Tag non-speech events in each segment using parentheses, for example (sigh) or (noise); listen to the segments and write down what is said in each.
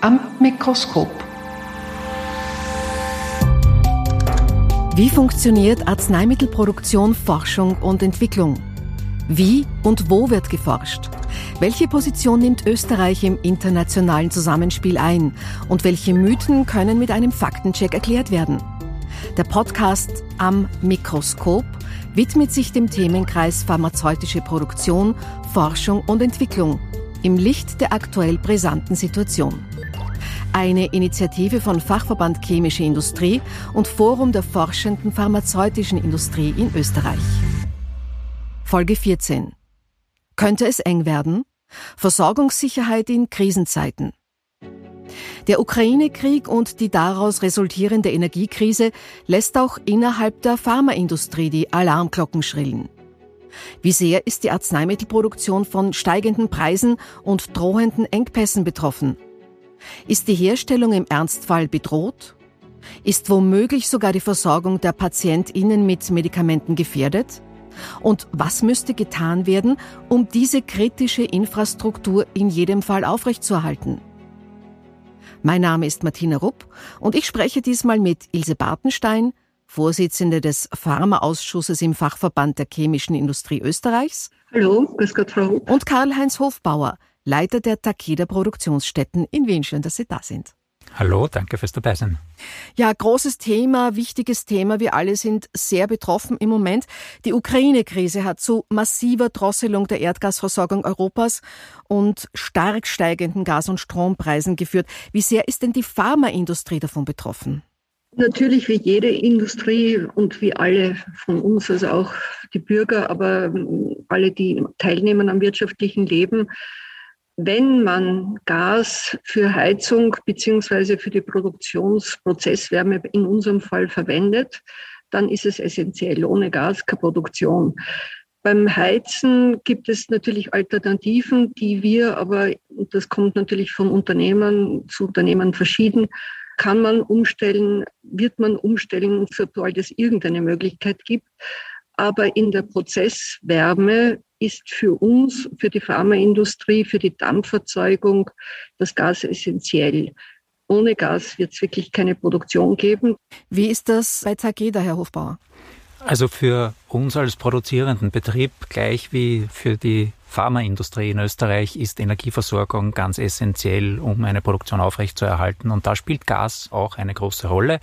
am Mikroskop. Wie funktioniert Arzneimittelproduktion, Forschung und Entwicklung? Wie und wo wird geforscht? Welche Position nimmt Österreich im internationalen Zusammenspiel ein? Und welche Mythen können mit einem Faktencheck erklärt werden? Der Podcast Am Mikroskop widmet sich dem Themenkreis pharmazeutische Produktion, Forschung und Entwicklung im Licht der aktuell brisanten Situation. Eine Initiative von Fachverband Chemische Industrie und Forum der forschenden pharmazeutischen Industrie in Österreich. Folge 14. Könnte es eng werden? Versorgungssicherheit in Krisenzeiten. Der Ukraine-Krieg und die daraus resultierende Energiekrise lässt auch innerhalb der Pharmaindustrie die Alarmglocken schrillen. Wie sehr ist die Arzneimittelproduktion von steigenden Preisen und drohenden Engpässen betroffen? Ist die Herstellung im Ernstfall bedroht? Ist womöglich sogar die Versorgung der PatientInnen mit Medikamenten gefährdet? Und was müsste getan werden, um diese kritische Infrastruktur in jedem Fall aufrechtzuerhalten? Mein Name ist Martina Rupp und ich spreche diesmal mit Ilse Bartenstein, Vorsitzende des Pharmaausschusses im Fachverband der Chemischen Industrie Österreichs. Hallo, grüß Gott, Frau Rupp. Und Karl-Heinz Hofbauer, Leiter der Takeda Produktionsstätten in Wien. Schön, dass Sie da sind. Hallo, danke fürs Dabeisein. Ja, großes Thema, wichtiges Thema. Wir alle sind sehr betroffen im Moment. Die Ukraine-Krise hat zu massiver Drosselung der Erdgasversorgung Europas und stark steigenden Gas- und Strompreisen geführt. Wie sehr ist denn die Pharmaindustrie davon betroffen? Natürlich wie jede Industrie und wie alle von uns, also auch die Bürger, aber alle, die teilnehmen am wirtschaftlichen Leben, wenn man Gas für Heizung beziehungsweise für die Produktionsprozesswärme in unserem Fall verwendet, dann ist es essentiell. Ohne Gas keine Produktion. Beim Heizen gibt es natürlich Alternativen, die wir aber, das kommt natürlich von Unternehmen zu Unternehmen verschieden, kann man umstellen, wird man umstellen, sobald es irgendeine Möglichkeit gibt. Aber in der Prozesswärme ist für uns, für die Pharmaindustrie, für die Dampferzeugung das Gas essentiell. Ohne Gas wird es wirklich keine Produktion geben. Wie ist das bei Takeda, Herr Hofbauer? Also für uns als produzierenden Betrieb, gleich wie für die Pharmaindustrie in Österreich, ist Energieversorgung ganz essentiell, um eine Produktion aufrechtzuerhalten. Und da spielt Gas auch eine große Rolle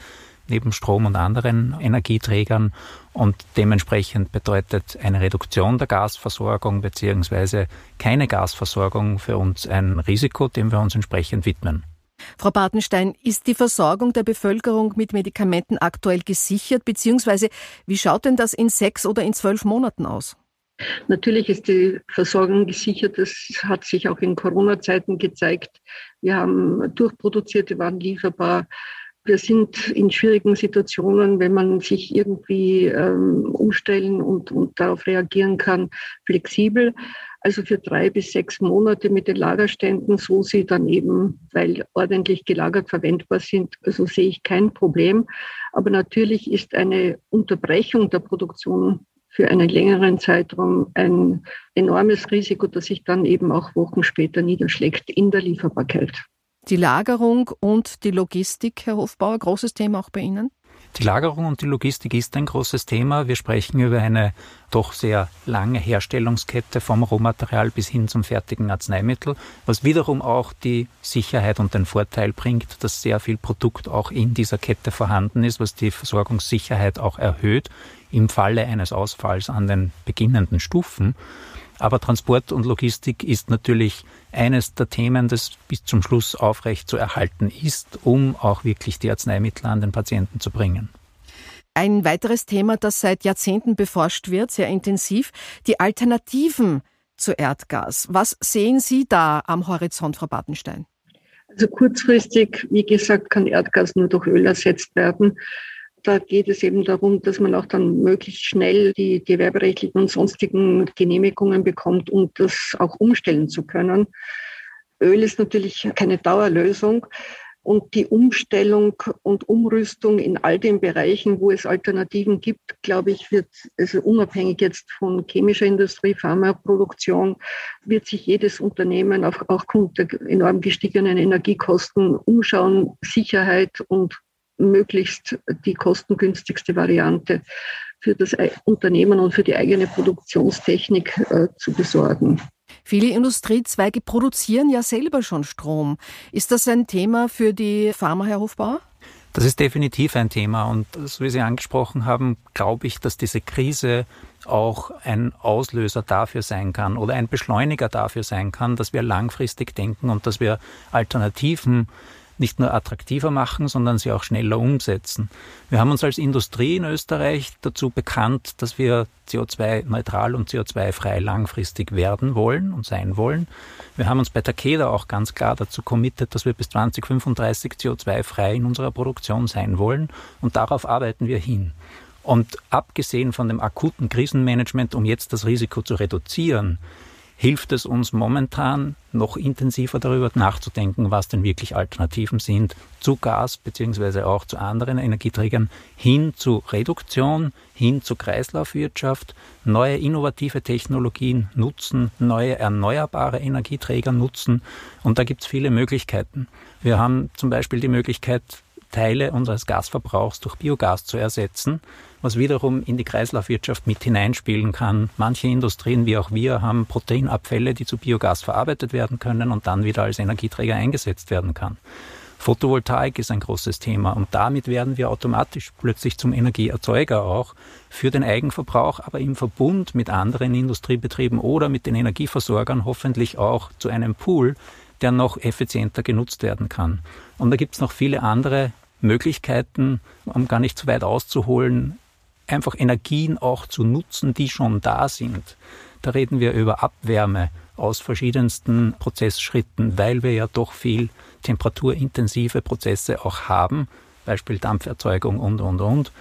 neben Strom und anderen Energieträgern. Und dementsprechend bedeutet eine Reduktion der Gasversorgung beziehungsweise keine Gasversorgung für uns ein Risiko, dem wir uns entsprechend widmen. Frau Bartenstein, ist die Versorgung der Bevölkerung mit Medikamenten aktuell gesichert, beziehungsweise wie schaut denn das in sechs oder in zwölf Monaten aus? Natürlich ist die Versorgung gesichert. Das hat sich auch in Corona-Zeiten gezeigt. Wir haben durchproduzierte Waren lieferbar. Wir sind in schwierigen Situationen, wenn man sich irgendwie ähm, umstellen und, und darauf reagieren kann, flexibel. Also für drei bis sechs Monate mit den Lagerständen, so sie dann eben, weil ordentlich gelagert verwendbar sind, also sehe ich kein Problem. Aber natürlich ist eine Unterbrechung der Produktion für einen längeren Zeitraum ein enormes Risiko, das sich dann eben auch Wochen später niederschlägt in der Lieferbarkeit. Die Lagerung und die Logistik, Herr Hofbauer, großes Thema auch bei Ihnen? Die Lagerung und die Logistik ist ein großes Thema. Wir sprechen über eine doch sehr lange Herstellungskette vom Rohmaterial bis hin zum fertigen Arzneimittel, was wiederum auch die Sicherheit und den Vorteil bringt, dass sehr viel Produkt auch in dieser Kette vorhanden ist, was die Versorgungssicherheit auch erhöht im Falle eines Ausfalls an den beginnenden Stufen. Aber Transport und Logistik ist natürlich eines der Themen, das bis zum Schluss aufrecht zu erhalten ist, um auch wirklich die Arzneimittel an den Patienten zu bringen. Ein weiteres Thema, das seit Jahrzehnten beforscht wird, sehr intensiv, die Alternativen zu Erdgas. Was sehen Sie da am Horizont, Frau Bartenstein? Also kurzfristig, wie gesagt, kann Erdgas nur durch Öl ersetzt werden. Da geht es eben darum, dass man auch dann möglichst schnell die gewerberechtlichen und sonstigen Genehmigungen bekommt, um das auch umstellen zu können. Öl ist natürlich keine Dauerlösung. Und die Umstellung und Umrüstung in all den Bereichen, wo es Alternativen gibt, glaube ich, wird, also unabhängig jetzt von chemischer Industrie, Pharmaproduktion, wird sich jedes Unternehmen auch, aufgrund der enorm gestiegenen Energiekosten umschauen, Sicherheit und möglichst die kostengünstigste Variante für das Unternehmen und für die eigene Produktionstechnik äh, zu besorgen. Viele Industriezweige produzieren ja selber schon Strom. Ist das ein Thema für die Pharma, Herr Hofbauer? Das ist definitiv ein Thema und so wie Sie angesprochen haben, glaube ich, dass diese Krise auch ein Auslöser dafür sein kann oder ein Beschleuniger dafür sein kann, dass wir langfristig denken und dass wir Alternativen nicht nur attraktiver machen, sondern sie auch schneller umsetzen. Wir haben uns als Industrie in Österreich dazu bekannt, dass wir CO2-neutral und CO2-frei langfristig werden wollen und sein wollen. Wir haben uns bei Takeda auch ganz klar dazu committed, dass wir bis 2035 CO2-frei in unserer Produktion sein wollen und darauf arbeiten wir hin. Und abgesehen von dem akuten Krisenmanagement, um jetzt das Risiko zu reduzieren, hilft es uns momentan noch intensiver darüber nachzudenken, was denn wirklich Alternativen sind zu Gas beziehungsweise auch zu anderen Energieträgern hin zu Reduktion, hin zu Kreislaufwirtschaft, neue innovative Technologien nutzen, neue erneuerbare Energieträger nutzen und da gibt es viele Möglichkeiten. Wir haben zum Beispiel die Möglichkeit, Teile unseres Gasverbrauchs durch Biogas zu ersetzen was wiederum in die Kreislaufwirtschaft mit hineinspielen kann. Manche Industrien, wie auch wir, haben Proteinabfälle, die zu Biogas verarbeitet werden können und dann wieder als Energieträger eingesetzt werden kann. Photovoltaik ist ein großes Thema und damit werden wir automatisch plötzlich zum Energieerzeuger auch für den Eigenverbrauch, aber im Verbund mit anderen Industriebetrieben oder mit den Energieversorgern hoffentlich auch zu einem Pool, der noch effizienter genutzt werden kann. Und da gibt es noch viele andere Möglichkeiten, um gar nicht zu weit auszuholen, einfach Energien auch zu nutzen, die schon da sind. Da reden wir über Abwärme aus verschiedensten Prozessschritten, weil wir ja doch viel temperaturintensive Prozesse auch haben, Beispiel Dampferzeugung und, und, und,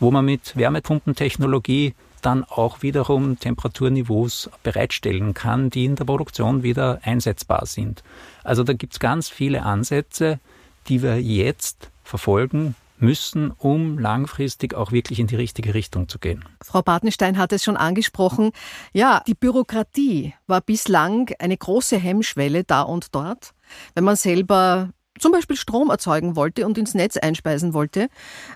wo man mit Wärmepumpentechnologie dann auch wiederum Temperaturniveaus bereitstellen kann, die in der Produktion wieder einsetzbar sind. Also da gibt es ganz viele Ansätze, die wir jetzt verfolgen, müssen, um langfristig auch wirklich in die richtige Richtung zu gehen. Frau Bartenstein hat es schon angesprochen. Ja, die Bürokratie war bislang eine große Hemmschwelle da und dort. Wenn man selber zum Beispiel Strom erzeugen wollte und ins Netz einspeisen wollte.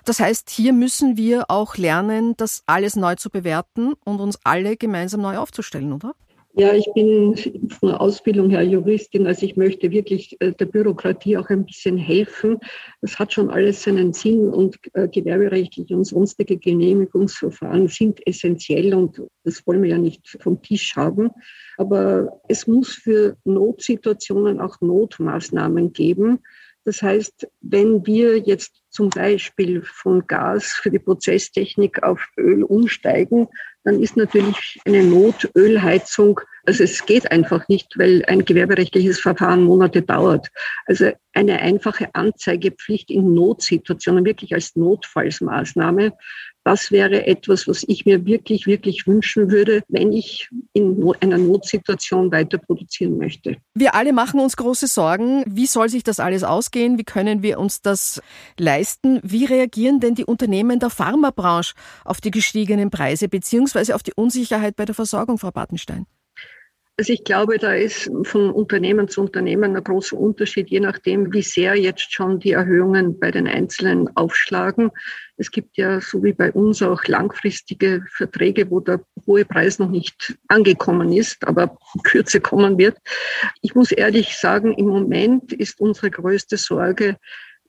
Das heißt, hier müssen wir auch lernen, das alles neu zu bewerten und uns alle gemeinsam neu aufzustellen, oder? Ja, ich bin von der Ausbildung her Juristin, also ich möchte wirklich äh, der Bürokratie auch ein bisschen helfen. Das hat schon alles seinen Sinn und äh, gewerberechtliche und sonstige Genehmigungsverfahren sind essentiell und das wollen wir ja nicht vom Tisch haben. Aber es muss für Notsituationen auch Notmaßnahmen geben. Das heißt, wenn wir jetzt zum Beispiel von Gas für die Prozesstechnik auf Öl umsteigen, dann ist natürlich eine Notölheizung, also es geht einfach nicht, weil ein gewerberechtliches Verfahren Monate dauert. Also eine einfache Anzeigepflicht in Notsituationen, wirklich als Notfallsmaßnahme, das wäre etwas, was ich mir wirklich, wirklich wünschen würde, wenn ich in einer Notsituation weiter produzieren möchte. Wir alle machen uns große Sorgen. Wie soll sich das alles ausgehen? Wie können wir uns das leisten? Wie reagieren denn die Unternehmen der Pharmabranche auf die gestiegenen Preise beziehungsweise auf die Unsicherheit bei der Versorgung, Frau Bartenstein? Also ich glaube, da ist von Unternehmen zu Unternehmen ein großer Unterschied, je nachdem, wie sehr jetzt schon die Erhöhungen bei den Einzelnen aufschlagen. Es gibt ja, so wie bei uns, auch langfristige Verträge, wo der hohe Preis noch nicht angekommen ist, aber Kürze kommen wird. Ich muss ehrlich sagen, im Moment ist unsere größte Sorge,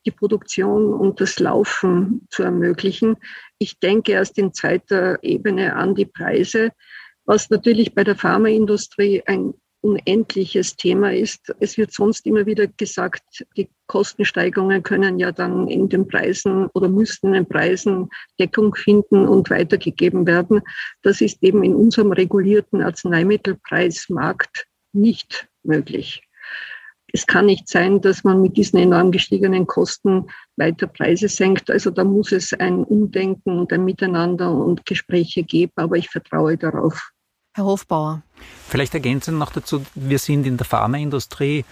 die Produktion und das Laufen zu ermöglichen. Ich denke erst in zweiter Ebene an die Preise was natürlich bei der Pharmaindustrie ein unendliches Thema ist. Es wird sonst immer wieder gesagt, die Kostensteigerungen können ja dann in den Preisen oder müssten in den Preisen Deckung finden und weitergegeben werden. Das ist eben in unserem regulierten Arzneimittelpreismarkt nicht möglich. Es kann nicht sein, dass man mit diesen enorm gestiegenen Kosten weiter Preise senkt. Also da muss es ein Umdenken und ein Miteinander und Gespräche geben, aber ich vertraue darauf. Herr Hofbauer. Vielleicht ergänzen noch dazu, wir sind in der Pharmaindustrie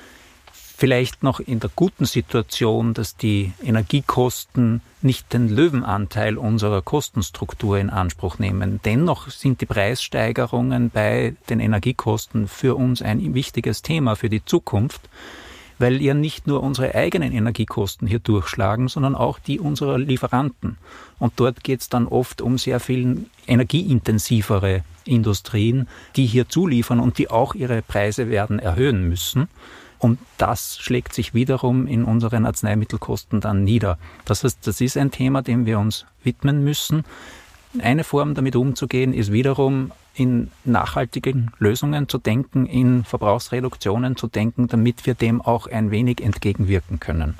vielleicht noch in der guten Situation, dass die Energiekosten nicht den Löwenanteil unserer Kostenstruktur in Anspruch nehmen. Dennoch sind die Preissteigerungen bei den Energiekosten für uns ein wichtiges Thema für die Zukunft, weil ja nicht nur unsere eigenen Energiekosten hier durchschlagen, sondern auch die unserer Lieferanten. Und dort geht es dann oft um sehr viel energieintensivere Industrien, die hier zuliefern und die auch ihre Preise werden erhöhen müssen. Und das schlägt sich wiederum in unseren Arzneimittelkosten dann nieder. Das heißt, das ist ein Thema, dem wir uns widmen müssen. Eine Form, damit umzugehen, ist wiederum in nachhaltigen Lösungen zu denken, in Verbrauchsreduktionen zu denken, damit wir dem auch ein wenig entgegenwirken können.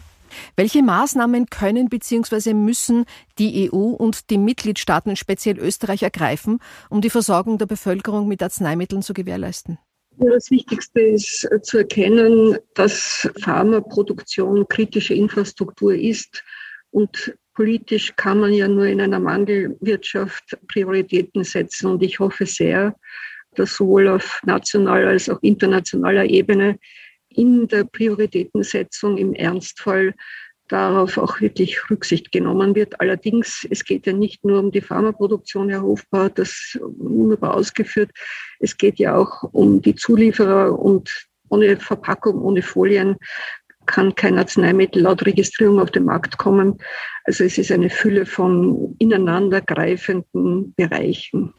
Welche Maßnahmen können bzw. müssen die EU und die Mitgliedstaaten, speziell Österreich, ergreifen, um die Versorgung der Bevölkerung mit Arzneimitteln zu gewährleisten? Das Wichtigste ist äh, zu erkennen, dass Pharmaproduktion kritische Infrastruktur ist und politisch kann man ja nur in einer Mangelwirtschaft Prioritäten setzen. Und ich hoffe sehr, dass sowohl auf nationaler als auch internationaler Ebene in der Prioritätensetzung im Ernstfall darauf auch wirklich Rücksicht genommen wird. Allerdings, es geht ja nicht nur um die Pharmaproduktion, Herr Hofbauer, das wunderbar ausgeführt. Es geht ja auch um die Zulieferer und ohne Verpackung, ohne Folien kann kein Arzneimittel laut Registrierung auf den Markt kommen. Also es ist eine Fülle von ineinandergreifenden Bereichen.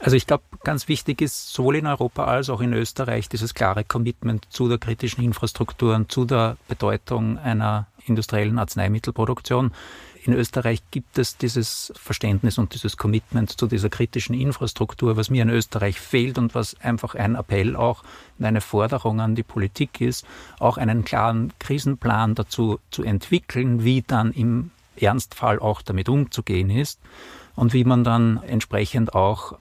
Also ich glaube, ganz wichtig ist sowohl in Europa als auch in Österreich dieses klare Commitment zu der kritischen Infrastruktur und zu der Bedeutung einer industriellen Arzneimittelproduktion. In Österreich gibt es dieses Verständnis und dieses Commitment zu dieser kritischen Infrastruktur, was mir in Österreich fehlt und was einfach ein Appell auch eine Forderung an die Politik ist, auch einen klaren Krisenplan dazu zu entwickeln, wie dann im Ernstfall auch damit umzugehen ist und wie man dann entsprechend auch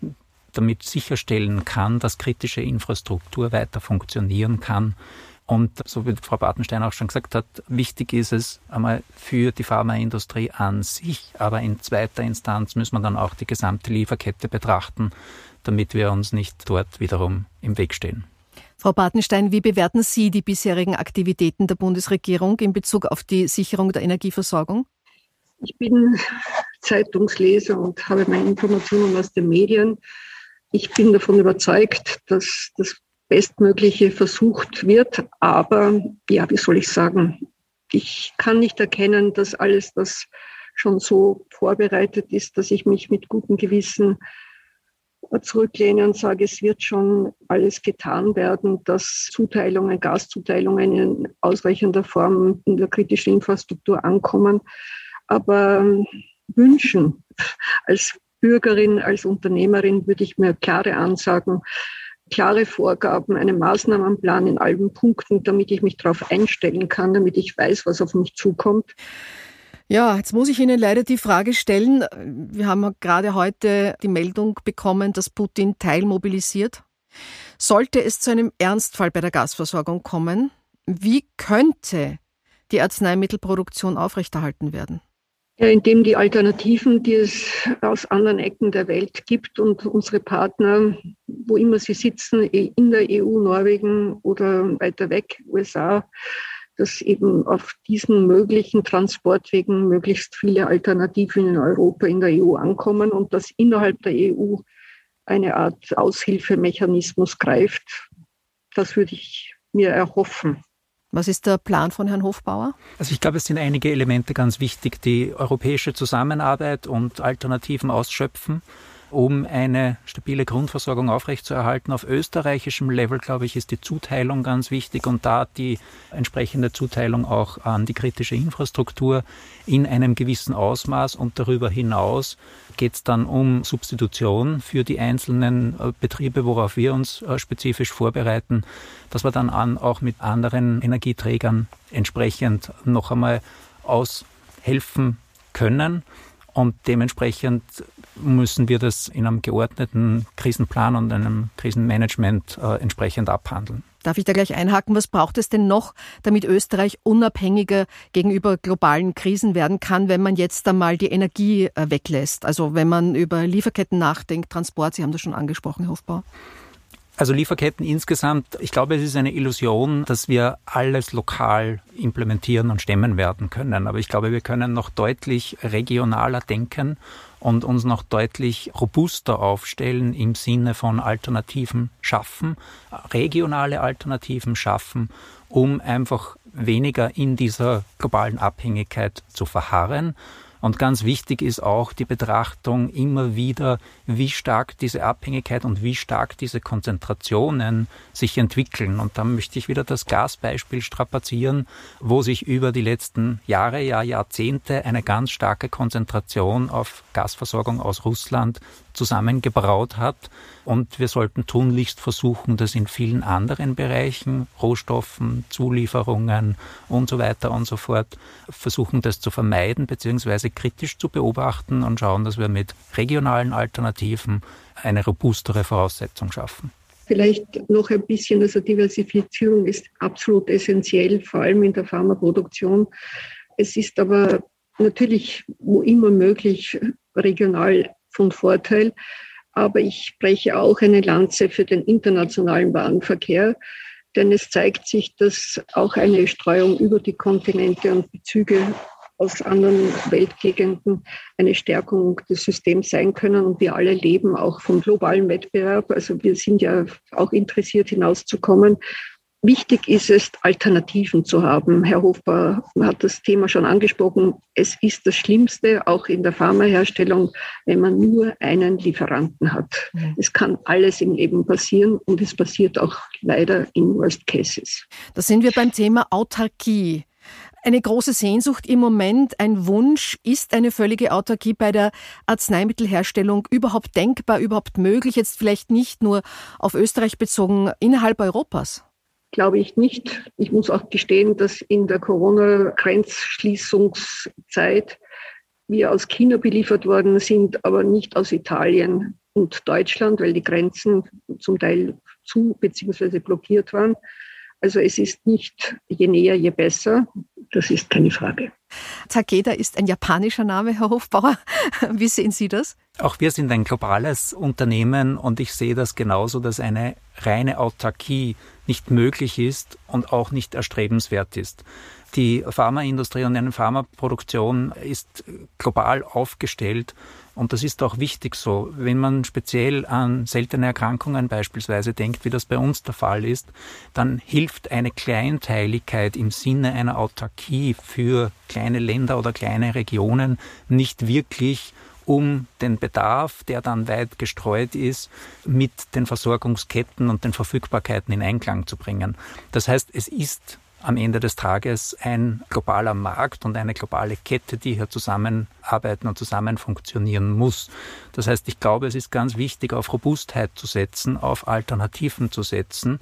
damit sicherstellen kann, dass kritische Infrastruktur weiter funktionieren kann. Und so wie Frau Bartenstein auch schon gesagt hat, wichtig ist es einmal für die Pharmaindustrie an sich, aber in zweiter Instanz müssen wir dann auch die gesamte Lieferkette betrachten, damit wir uns nicht dort wiederum im Weg stehen. Frau Bartenstein, wie bewerten Sie die bisherigen Aktivitäten der Bundesregierung in Bezug auf die Sicherung der Energieversorgung? Ich bin Zeitungsleser und habe meine Informationen aus den Medien. Ich bin davon überzeugt, dass das Bestmögliche versucht wird. Aber ja, wie soll ich sagen, ich kann nicht erkennen, dass alles das schon so vorbereitet ist, dass ich mich mit gutem Gewissen zurücklehne und sage, es wird schon alles getan werden, dass Zuteilungen, Gaszuteilungen in ausreichender Form in der kritischen Infrastruktur ankommen. Aber wünschen als Bürgerin, als Unternehmerin würde ich mir klare Ansagen, klare Vorgaben, einen Maßnahmenplan in allen Punkten, damit ich mich darauf einstellen kann, damit ich weiß, was auf mich zukommt. Ja, jetzt muss ich Ihnen leider die Frage stellen. Wir haben gerade heute die Meldung bekommen, dass Putin teilmobilisiert. Sollte es zu einem Ernstfall bei der Gasversorgung kommen, wie könnte die Arzneimittelproduktion aufrechterhalten werden? Indem die Alternativen, die es aus anderen Ecken der Welt gibt und unsere Partner, wo immer sie sitzen, in der EU, Norwegen oder weiter weg, USA, dass eben auf diesen möglichen Transportwegen möglichst viele Alternativen in Europa, in der EU ankommen und dass innerhalb der EU eine Art Aushilfemechanismus greift. Das würde ich mir erhoffen. Was ist der Plan von Herrn Hofbauer? Also ich glaube, es sind einige Elemente ganz wichtig, die europäische Zusammenarbeit und Alternativen ausschöpfen um eine stabile Grundversorgung aufrechtzuerhalten. Auf österreichischem Level, glaube ich, ist die Zuteilung ganz wichtig und da die entsprechende Zuteilung auch an die kritische Infrastruktur in einem gewissen Ausmaß und darüber hinaus geht es dann um Substitution für die einzelnen äh, Betriebe, worauf wir uns äh, spezifisch vorbereiten, dass wir dann an, auch mit anderen Energieträgern entsprechend noch einmal aushelfen können. Und dementsprechend müssen wir das in einem geordneten Krisenplan und einem Krisenmanagement äh, entsprechend abhandeln. Darf ich da gleich einhaken? Was braucht es denn noch, damit Österreich unabhängiger gegenüber globalen Krisen werden kann, wenn man jetzt einmal die Energie äh, weglässt? Also wenn man über Lieferketten nachdenkt, Transport, Sie haben das schon angesprochen, Herr Hofbau. Also Lieferketten insgesamt, ich glaube, es ist eine Illusion, dass wir alles lokal implementieren und stemmen werden können. Aber ich glaube, wir können noch deutlich regionaler denken und uns noch deutlich robuster aufstellen im Sinne von Alternativen schaffen, regionale Alternativen schaffen, um einfach weniger in dieser globalen Abhängigkeit zu verharren und ganz wichtig ist auch die Betrachtung immer wieder, wie stark diese Abhängigkeit und wie stark diese Konzentrationen sich entwickeln. Und da möchte ich wieder das Gasbeispiel strapazieren, wo sich über die letzten Jahre, ja Jahrzehnte eine ganz starke Konzentration auf Gasversorgung aus Russland zusammengebraut hat. Und wir sollten tunlichst versuchen, das in vielen anderen Bereichen, Rohstoffen, Zulieferungen und so weiter und so fort, versuchen das zu vermeiden bzw. kritisch zu beobachten und schauen, dass wir mit regionalen Alternativen eine robustere Voraussetzung schaffen. Vielleicht noch ein bisschen, also Diversifizierung ist absolut essentiell, vor allem in der Pharmaproduktion. Es ist aber natürlich, wo immer möglich, regional von Vorteil. Aber ich spreche auch eine Lanze für den internationalen Warenverkehr, denn es zeigt sich, dass auch eine Streuung über die Kontinente und Bezüge aus anderen Weltgegenden eine Stärkung des Systems sein können. Und wir alle leben auch vom globalen Wettbewerb. Also wir sind ja auch interessiert, hinauszukommen. Wichtig ist es, Alternativen zu haben. Herr Hofbauer hat das Thema schon angesprochen. Es ist das Schlimmste, auch in der Pharmaherstellung, wenn man nur einen Lieferanten hat. Mhm. Es kann alles im Leben passieren und es passiert auch leider in Worst Cases. Da sind wir beim Thema Autarkie. Eine große Sehnsucht im Moment, ein Wunsch, ist eine völlige Autarkie bei der Arzneimittelherstellung überhaupt denkbar, überhaupt möglich, jetzt vielleicht nicht nur auf Österreich bezogen, innerhalb Europas? glaube ich nicht. Ich muss auch gestehen, dass in der Corona-Grenzschließungszeit wir aus China beliefert worden sind, aber nicht aus Italien und Deutschland, weil die Grenzen zum Teil zu bzw. blockiert waren. Also es ist nicht je näher, je besser. Das ist keine Frage. Takeda ist ein japanischer Name, Herr Hofbauer. (laughs) Wie sehen Sie das? Auch wir sind ein globales Unternehmen und ich sehe das genauso, dass eine reine Autarkie nicht möglich ist und auch nicht erstrebenswert ist. Die Pharmaindustrie und eine Pharmaproduktion ist global aufgestellt und das ist auch wichtig so. Wenn man speziell an seltene Erkrankungen beispielsweise denkt, wie das bei uns der Fall ist, dann hilft eine Kleinteiligkeit im Sinne einer Autarkie für kleine Länder oder kleine Regionen nicht wirklich, um den Bedarf, der dann weit gestreut ist, mit den Versorgungsketten und den Verfügbarkeiten in Einklang zu bringen. Das heißt, es ist am Ende des Tages ein globaler Markt und eine globale Kette, die hier zusammenarbeiten und zusammen funktionieren muss. Das heißt, ich glaube, es ist ganz wichtig, auf Robustheit zu setzen, auf Alternativen zu setzen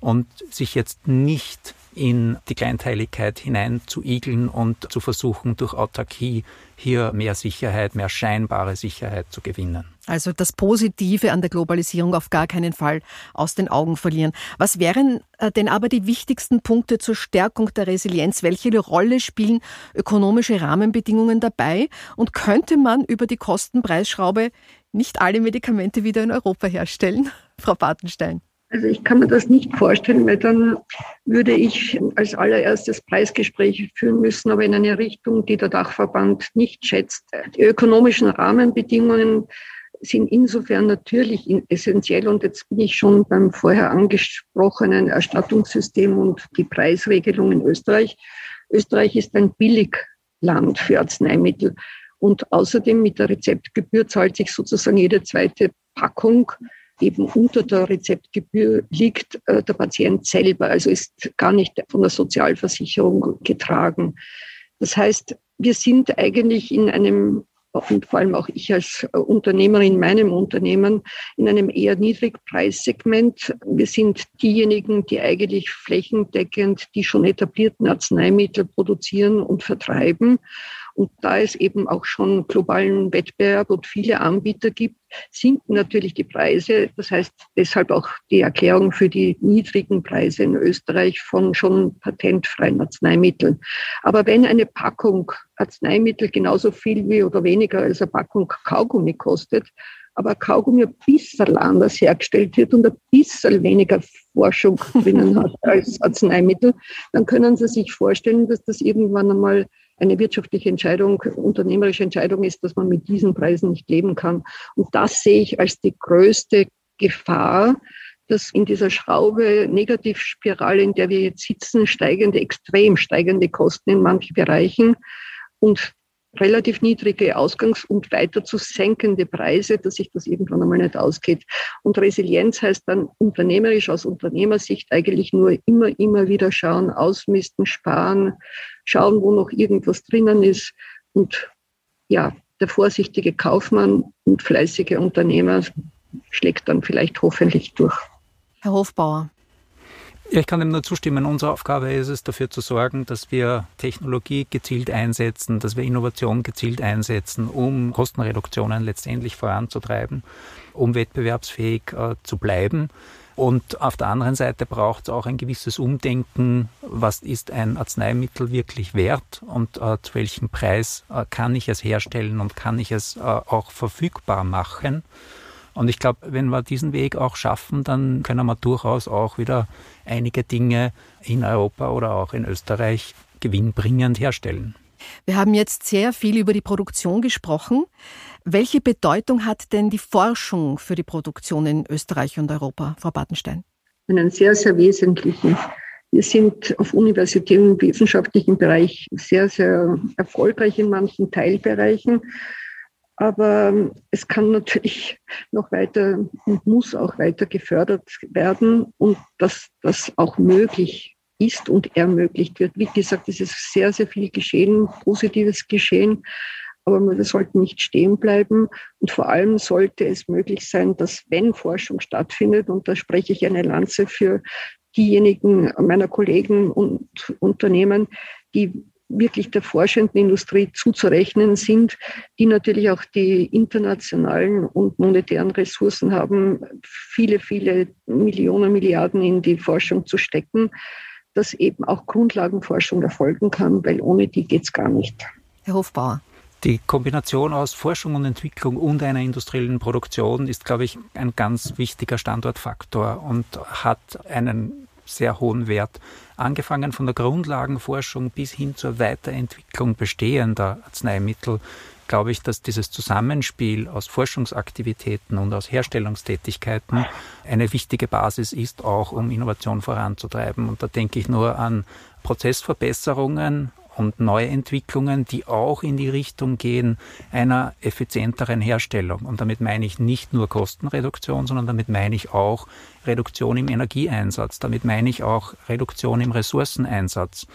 und sich jetzt nicht in die Kleinteiligkeit hinein zu igeln und zu versuchen, durch Autarkie hier mehr Sicherheit, mehr scheinbare Sicherheit zu gewinnen. Also das Positive an der Globalisierung auf gar keinen Fall aus den Augen verlieren. Was wären äh, denn aber die wichtigsten Punkte zur Stärkung der Resilienz? Welche Rolle spielen ökonomische Rahmenbedingungen dabei? Und könnte man über die Kostenpreisschraube nicht alle Medikamente wieder in Europa herstellen? (laughs) Frau Bartenstein. Also ich kann mir das nicht vorstellen, weil dann würde ich als allererstes Preisgespräche führen müssen, aber in eine Richtung, die der Dachverband nicht schätzt. Die ökonomischen Rahmenbedingungen sind insofern natürlich essentiell und jetzt bin ich schon beim vorher angesprochenen Erstattungssystem und die Preisregelung in Österreich. Österreich ist ein Billigland für Arzneimittel und außerdem mit der Rezeptgebühr zahlt sich sozusagen jede zweite Packung eben unter der Rezeptgebühr liegt äh, der Patient selber, also ist gar nicht von der Sozialversicherung getragen. Das heißt, wir sind eigentlich in einem und vor allem auch ich als Unternehmerin in meinem Unternehmen in einem eher Niedrigpreissegment. Wir sind diejenigen, die eigentlich flächendeckend die schon etablierten Arzneimittel produzieren und vertreiben. Und da es eben auch schon globalen Wettbewerb und viele Anbieter gibt, sinken natürlich die Preise. Das heißt deshalb auch die Erklärung für die niedrigen Preise in Österreich von schon patentfreien Arzneimitteln. Aber wenn eine Packung Arzneimittel genauso viel wie oder weniger als eine Packung Kaugummi kostet, aber Kaugummi ein bisschen anders hergestellt wird und ein bisschen weniger Forschung drinnen hat (laughs) als Arzneimittel, dann können Sie sich vorstellen, dass das irgendwann einmal eine wirtschaftliche Entscheidung, unternehmerische Entscheidung ist, dass man mit diesen Preisen nicht leben kann. Und das sehe ich als die größte Gefahr, dass in dieser Schraube Negativspirale, in der wir jetzt sitzen, steigende, extrem steigende Kosten in manchen Bereichen und relativ niedrige Ausgangs- und weiter zu senkende Preise, dass sich das irgendwann einmal nicht ausgeht. Und Resilienz heißt dann unternehmerisch aus Unternehmersicht eigentlich nur immer, immer wieder schauen, ausmisten, sparen, schauen, wo noch irgendwas drinnen ist. Und ja, der vorsichtige Kaufmann und fleißige Unternehmer schlägt dann vielleicht hoffentlich durch. Herr Hofbauer. Ja, ich kann dem nur zustimmen. Unsere Aufgabe ist es, dafür zu sorgen, dass wir Technologie gezielt einsetzen, dass wir Innovation gezielt einsetzen, um Kostenreduktionen letztendlich voranzutreiben, um wettbewerbsfähig äh, zu bleiben. Und auf der anderen Seite braucht es auch ein gewisses Umdenken, was ist ein Arzneimittel wirklich wert und äh, zu welchem Preis äh, kann ich es herstellen und kann ich es äh, auch verfügbar machen. Und ich glaube, wenn wir diesen Weg auch schaffen, dann können wir durchaus auch wieder einige Dinge in Europa oder auch in Österreich gewinnbringend herstellen. Wir haben jetzt sehr viel über die Produktion gesprochen. Welche Bedeutung hat denn die Forschung für die Produktion in Österreich und Europa, Frau Bartenstein? Einen sehr, sehr wesentlichen. Wir sind auf Universitäten und wissenschaftlichen Bereich sehr, sehr erfolgreich in manchen Teilbereichen. Aber ähm, es kann natürlich noch weiter und muss auch weiter gefördert werden und dass das auch möglich ist und ermöglicht wird. Wie gesagt, es ist sehr, sehr viel geschehen, positives geschehen, aber wir sollten nicht stehen bleiben. Und vor allem sollte es möglich sein, dass wenn Forschung stattfindet, und da spreche ich eine Lanze für diejenigen meiner Kollegen und Unternehmen, die wirklich der forschenden Industrie zuzurechnen sind, die natürlich auch die internationalen und monetären Ressourcen haben, viele, viele Millionen, Milliarden in die Forschung zu stecken, dass eben auch Grundlagenforschung erfolgen kann, weil ohne die geht es gar nicht. Herr Hofbauer. Die Kombination aus Forschung und Entwicklung und einer industriellen Produktion ist, glaube ich, ein ganz wichtiger Standortfaktor und hat einen sehr hohen Wert. Angefangen von der Grundlagenforschung bis hin zur Weiterentwicklung bestehender Arzneimittel glaube ich, dass dieses Zusammenspiel aus Forschungsaktivitäten und aus Herstellungstätigkeiten eine wichtige Basis ist, auch um Innovation voranzutreiben. Und da denke ich nur an Prozessverbesserungen, und Neuentwicklungen, die auch in die Richtung gehen einer effizienteren Herstellung. Und damit meine ich nicht nur Kostenreduktion, sondern damit meine ich auch Reduktion im Energieeinsatz. Damit meine ich auch Reduktion im Ressourceneinsatz.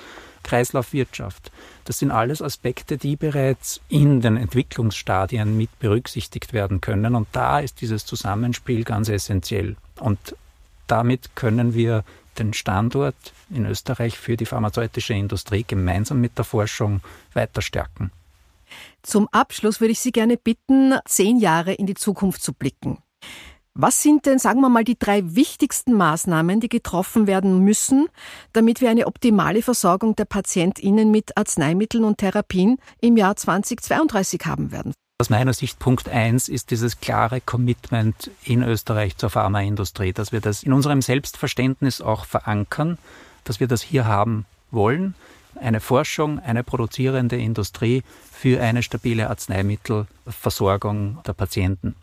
Kreislaufwirtschaft. Das sind alles Aspekte, die bereits in den Entwicklungsstadien mit berücksichtigt werden können. Und da ist dieses Zusammenspiel ganz essentiell. Und damit können wir den Standort in Österreich für die pharmazeutische Industrie gemeinsam mit der Forschung weiter stärken. Zum Abschluss würde ich Sie gerne bitten, zehn Jahre in die Zukunft zu blicken. Was sind denn, sagen wir mal, die drei wichtigsten Maßnahmen, die getroffen werden müssen, damit wir eine optimale Versorgung der PatientInnen mit Arzneimitteln und Therapien im Jahr 2032 haben werden? Aus meiner Sicht Punkt eins ist dieses klare Commitment in Österreich zur Pharmaindustrie, dass wir das in unserem Selbstverständnis auch verankern, dass wir das hier haben wollen. Eine Forschung, eine produzierende Industrie für eine stabile Arzneimittelversorgung der Patienten.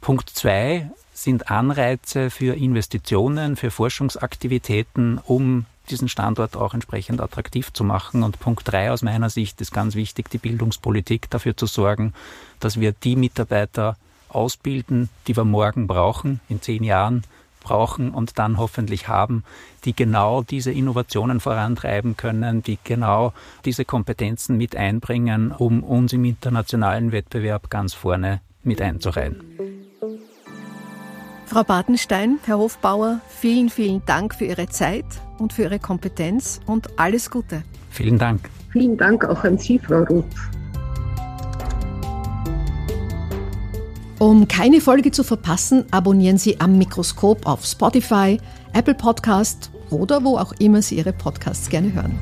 Punkt zwei sind Anreize für Investitionen, für Forschungsaktivitäten, um diesen Standort auch entsprechend attraktiv zu machen. Und Punkt drei aus meiner Sicht ist ganz wichtig, die Bildungspolitik dafür zu sorgen, dass wir die Mitarbeiter ausbilden, die wir morgen brauchen, in zehn Jahren brauchen und dann hoffentlich haben, die genau diese Innovationen vorantreiben können, die genau diese Kompetenzen mit einbringen, um uns im internationalen Wettbewerb ganz vorne mit einzureihen. Frau Bartenstein, Herr Hofbauer, vielen, vielen Dank für Ihre Zeit und für Ihre Kompetenz und alles Gute. Vielen Dank. Vielen Dank auch an Sie, Frau Ruth. Um keine Folge zu verpassen, abonnieren Sie am Mikroskop auf Spotify, Apple Podcast oder wo auch immer Sie Ihre Podcasts gerne hören.